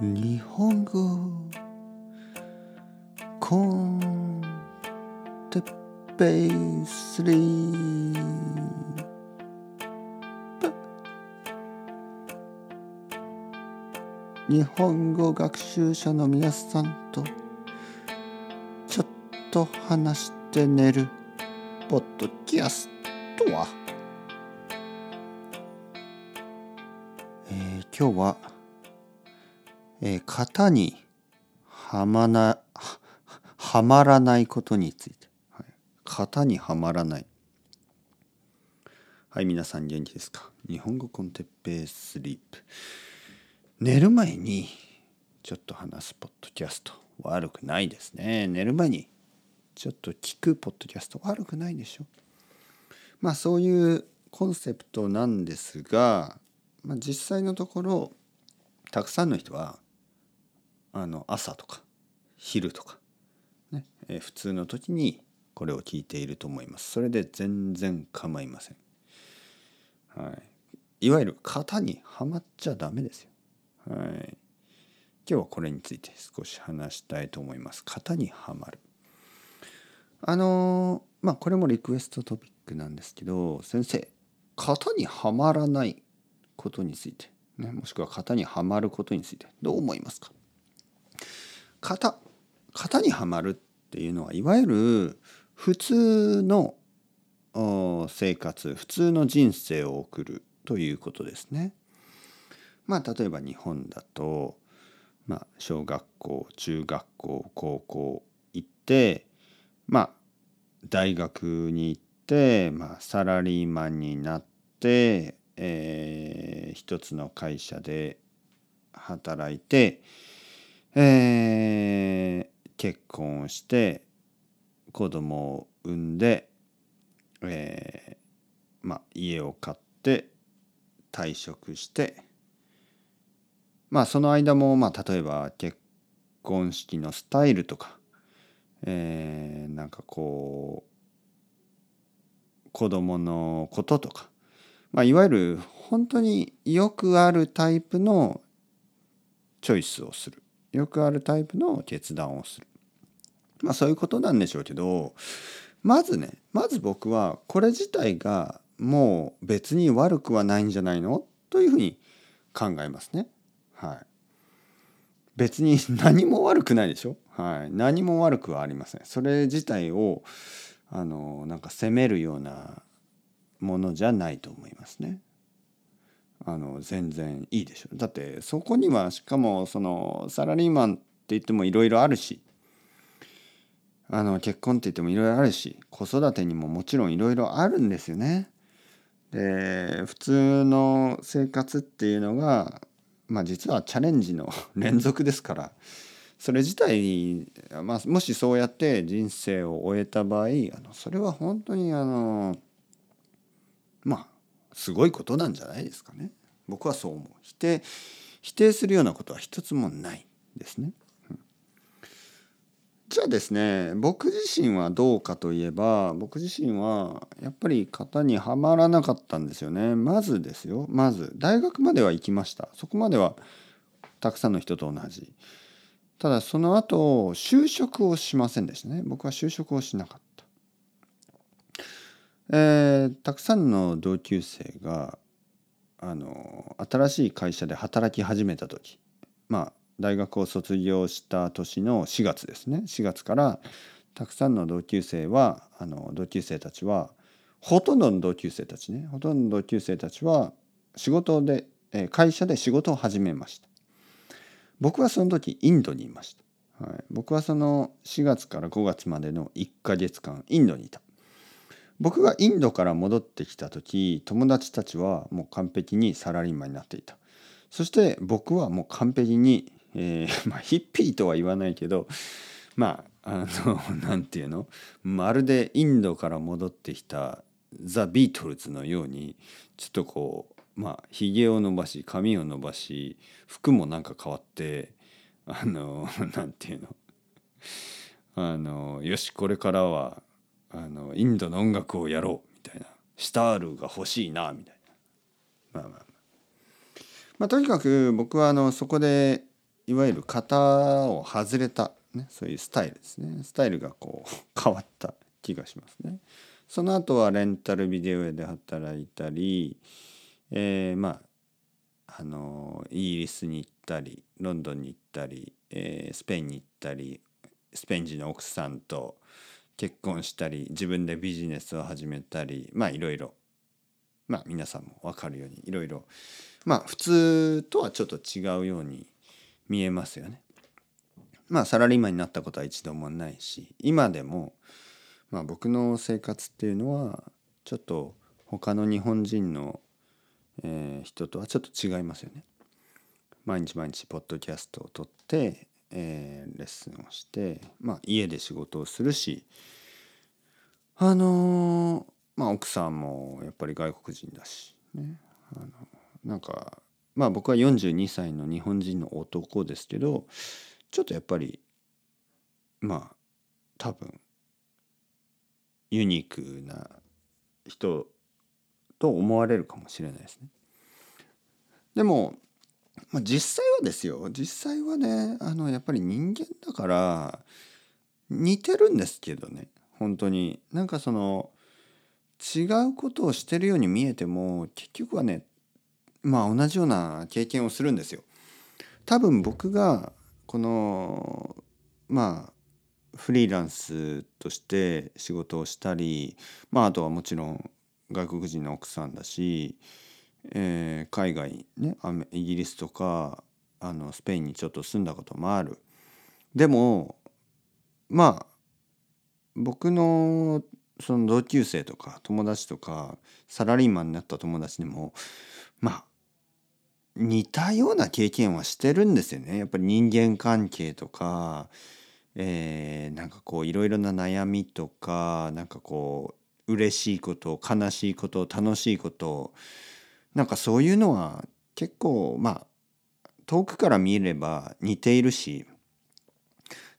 日本語。コンテッペイスリー。プ日本語学習者の皆さんとちょっと話して寝る。ポッドキャストは、えー今日はえー型にはまなはまらないことについて、はい、型にはまらない。はい皆さん元気ですか？日本語コンテッペイスリープ。寝る前にちょっと話すポッドキャスト悪くないですね。寝る前にちょっと聞くポッドキャスト悪くないでしょ？まあそういうコンセプトなんですが、まあ、実際のところたくさんの人はあの朝とか昼とか、ねえー普通の時にこれを聞いていると思います。それで全然構いません。はい、いわゆる型にはまっちゃダメですよ。はい、今日はこれについて少し話したいと思います。型にはまる。あのーまあこれもリクエストトピックなんですけど先生型にはまらないことについて、ね、もしくは型にはまることについてどう思いますか？型型にはまるっていうのはいわゆる普通の生活普通の人生を送るということですね。まあ例えば日本だと、まあ、小学校中学校高校行ってまあ大学に行って、まあ、サラリーマンになって、えー一つの会社で働いて、えー結婚して子供を産んで、えーまあ、家を買って退職してまあその間も、まあ、例えば結婚式のスタイルとか、えーなんかこう子供のこととか、まあ、いわゆる本当によくあるタイプのチョイスをする。よくあるタイプの決断をするまあそういうことなんでしょうけどまずねまず僕はこれ自体がもう別に悪くはないんじゃないの？というふうに考えますね。はい、別に何も悪くないでしょ、はい、何も悪くはありません。それ自体をあのなんか責めるようなものじゃないと思いますね。あの全然いいでしょだってそこにはしかもそのサラリーマンって言ってもいろいろあるしあの結婚って言ってもいろいろあるし子育てにももちろんいろいろあるんですよね。で普通の生活っていうのがまあ実はチャレンジの連続ですからそれ自体、まあ、もしそうやって人生を終えた場合あのそれは本当にあのまあすごいことなんじゃないですかね。僕はそう思う。否定否定するようなことは一つもないですね。うんじゃあですね僕自身はどうかといえば僕自身はやっぱり型にはまらなかったんですよね。まずですよまず大学までは行きました。そこまではたくさんの人と同じ。ただその後就職をしませんでしたね。僕は就職をしなかった。えーたくさんの同級生があの新しい会社で働き始めた時まあ大学を卒業した年の4月ですね。4月からたくさんの同級生はあの同級生たちはほとんどの同級生たちねほとんどの同級生たちは仕事で、会社で仕事を始めました。僕はその時インドにいました、はい、僕はその4月から5月までの1ヶ月間インドにいた。僕がインドから戻ってきた時友達たちはもう完璧にサラリーマンになっていた。そして僕はもう完璧に、えー まあ、ヒッピーとは言わないけどまああの なんていうの？まるでインドから戻ってきたザ・ビートルズのようにちょっとこうまあひげを伸ばし髪を伸ばし服もなんか変わってあの なんていうの？あのよしこれからはあのインドの音楽をやろうみたいな。シタールが欲しいなみたいな。まあまあまあ、まあ、とにかく僕はあのそこでいわゆる型を外れた、ね、そういうスタイルですね。スタイルがこう 変わった気がしますね。その後はレンタルビデオ屋で働いたり、えー、まああのイギリスに行ったりロンドンに行ったり、えー、スペインに行ったりスペイン人の奥さんと結婚したり自分でビジネスを始めたりまあいろいろまあ皆さんも分かるようにいろいろまあ普通とはちょっと違うように見えますよね。まあサラリーマンになったことは一度もないし今でもまあ僕の生活っていうのはちょっと他の日本人の、えー、人とはちょっと違いますよね。毎日毎日ポッドキャストを撮って、えー、レッスンをして、まあ、家で仕事をするしあのー、まあ奥さんもやっぱり外国人だしねあのなんかまあ僕は42歳の日本人の男ですけどちょっとやっぱりまあ多分ユニークな人と思われるかもしれないですね。でも、まあ、実際はですよ。実際はねあのやっぱり人間だから似てるんですけどね。本当に。なんかその違うことをしてるように見えても結局はねまあ同じような経験をするんですよ。多分僕がこのまあフリーランスとして仕事をしたりまああとはもちろん外国人の奥さんだし、えー、海外ねイギリスとかあのスペインにちょっと住んだこともある。でもまあ僕のその同級生とか友達とかサラリーマンになった友達にもまあ似たような経験はしてるんですよね。やっぱり人間関係とか、えー、なんかこういろいろな悩みとかなんかこう嬉しいこと悲しいこと楽しいことなんかそういうのは結構まあ遠くから見れば似ているし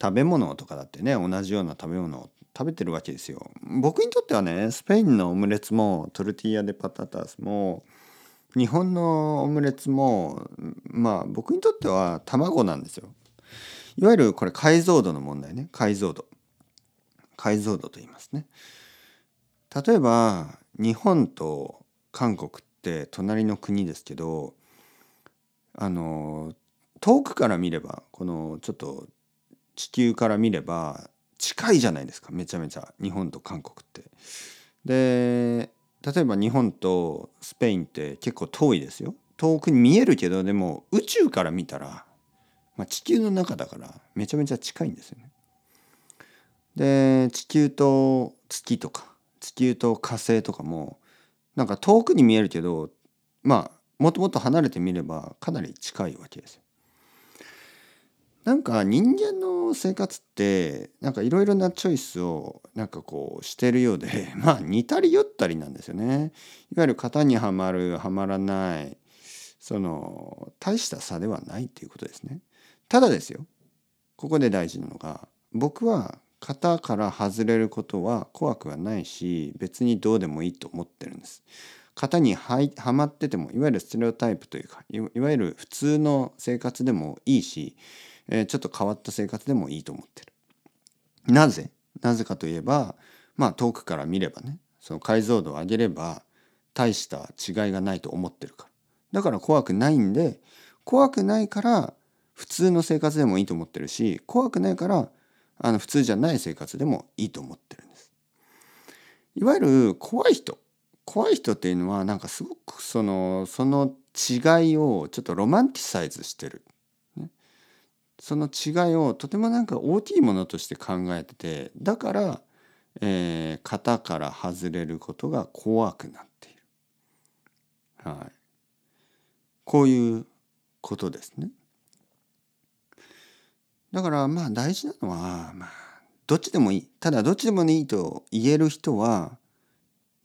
食べ物とかだってね同じような食べ物を食べてるわけですよ。僕にとってはねスペインのオムレツもトルティーヤ・デ・パタタスも日本のオムレツもまあ僕にとっては卵なんですよ。いわゆるこれ解像度の問題ね解像度。解像度と言いますね。例えば日本と韓国て隣の国ですけどあの遠くから見ればこのちょっと地球から見れば近いじゃないですかめちゃめちゃ日本と韓国って。で例えば日本とスペインって結構遠いですよ遠くに見えるけどでも宇宙から見たら、まあ、地球の中だからめちゃめちゃ近いんですよね。で地球と月とか地球と火星とかもなんか遠くに見えるけどまあもともと離れてみればかなり近いわけですよ。なんか人間の生活ってなんかいろいろなチョイスをなんかこうしてるようで まあ似たり寄ったりなんですよね。いわゆる型にはまるはまらないその大した差ではないっていうことですね。ただですよここで大事なのが僕は型から外れることは怖くはないし別にどうでもいいと思ってるんです。型にはまっててもいわゆるステレオタイプというかいわゆる普通の生活でもいいしえー、ちょっと変わった生活でもいいと思ってる。なぜ？なぜかといえばまあ遠くから見ればねその解像度を上げれば大した違いがないと思ってるから。だから怖くないんで怖くないから普通の生活でもいいと思ってるし怖くないからあの普通じゃない生活でもいいと思ってるんです。いわゆる怖い人怖い人っていうのはなんかすごくそのその違いをちょっとロマンティサイズしてるその違いをとてもなんか大きいものとして考えててだから、えー、型から外れることが怖くなっている。はい、こういうことですね。だからまあ大事なのはまあどっちでもいいただどっちでもいいと言える人は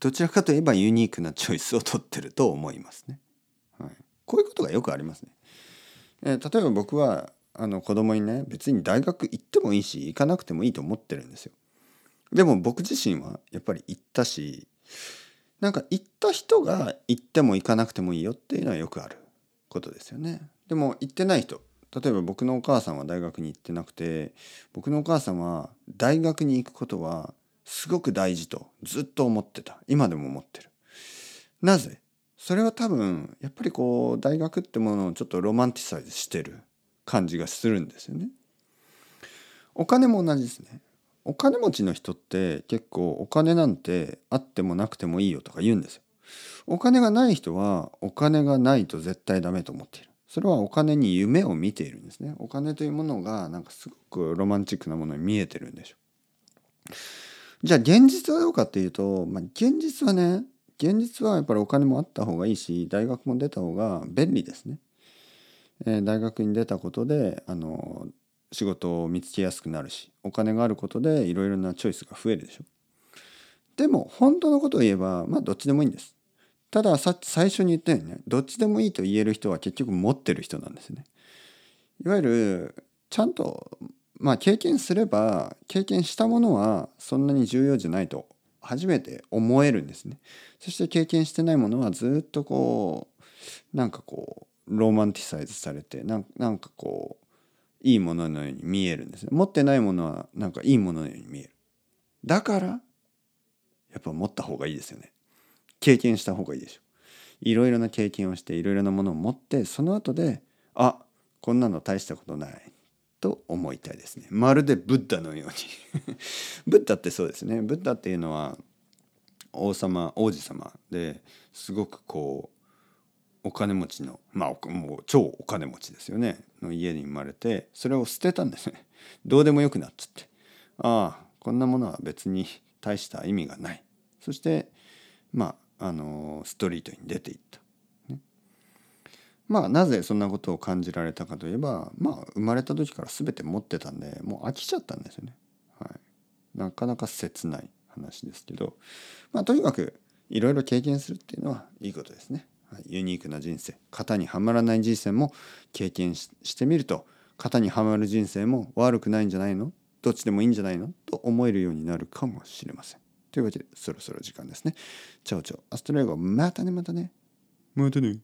どちらかといえばユニークなチョイスを取ってると思いますね。はい、こういうことがよくありますね。えー、例えば僕はあの子供にね別に大学行ってもいいし行かなくてもいいと思ってるんですよ。でも僕自身はやっぱり行ったしなんか行った人が行っても行かなくてもいいよっていうのはよくあることですよね。でも行ってない人例えば僕のお母さんは大学に行ってなくて僕のお母さんは大学に行くことはすごく大事とずっと思ってた今でも思ってる。なぜ？それは多分やっぱりこう大学ってものをちょっとロマンティサイズしてる感じがするんですよね。お金も同じですね。お金持ちの人って結構お金なんてあってもなくてもいいよとか言うんですよ。お金がない人はお金がないと絶対ダメと思っている。それはお金に夢を見ているんですね。お金というものがなんかすごくロマンチックなものに見えてるんでしょう。じゃあ現実はどうかっていうと、まあ、現実はね現実はやっぱりお金もあった方がいいし大学も出た方が便利ですね。えー、大学に出たことであの仕事を見つけやすくなるしお金があることでいろいろなチョイスが増えるでしょ。でも本当のことを言えばまあどっちでもいいんです。たださ最初に言ったようにねどっちでもいいと言える人は結局持ってる人なんですね。いわゆるちゃんとまあ経験すれば経験したものはそんなに重要じゃないと初めて思えるんですね。そして経験してないものはずっとこうなんかこうロマンティサイズされてなんなんかこういいもののように見えるんですね。持ってないものはなんかいいもののように見える。だからやっぱ持った方がいいですよね。経験した方がいいでしょ。いろいろな経験をしていろいろなものを持ってその後であこんなの大したことないと思いたいですね。まるでブッダのように ブッダってそうですね。ブッダっていうのは王様王子様ですごくこうお金持ちのまあもう超お金持ちですよねの家に生まれてそれを捨てたんですね。どうでもよくなっちゃってああこんなものは別に大した意味がない。そしてまああのストリートに出ていった。ねまあなぜそんなことを感じられたかといえばまあ生まれた時から全て持ってたんでもう飽きちゃったんですよね。はい、なかなか切ない話ですけどまあとにかくいろいろ経験するっていうのはいいことですね。はい、ユニークな人生型にはまらない人生も経験してみると型にはまる人生も悪くないんじゃないの？どっちでもいいんじゃないの？と思えるようになるかもしれません。というわけでそろそろ時間ですね。 ciao ciao hasta luego またねまたね。またね。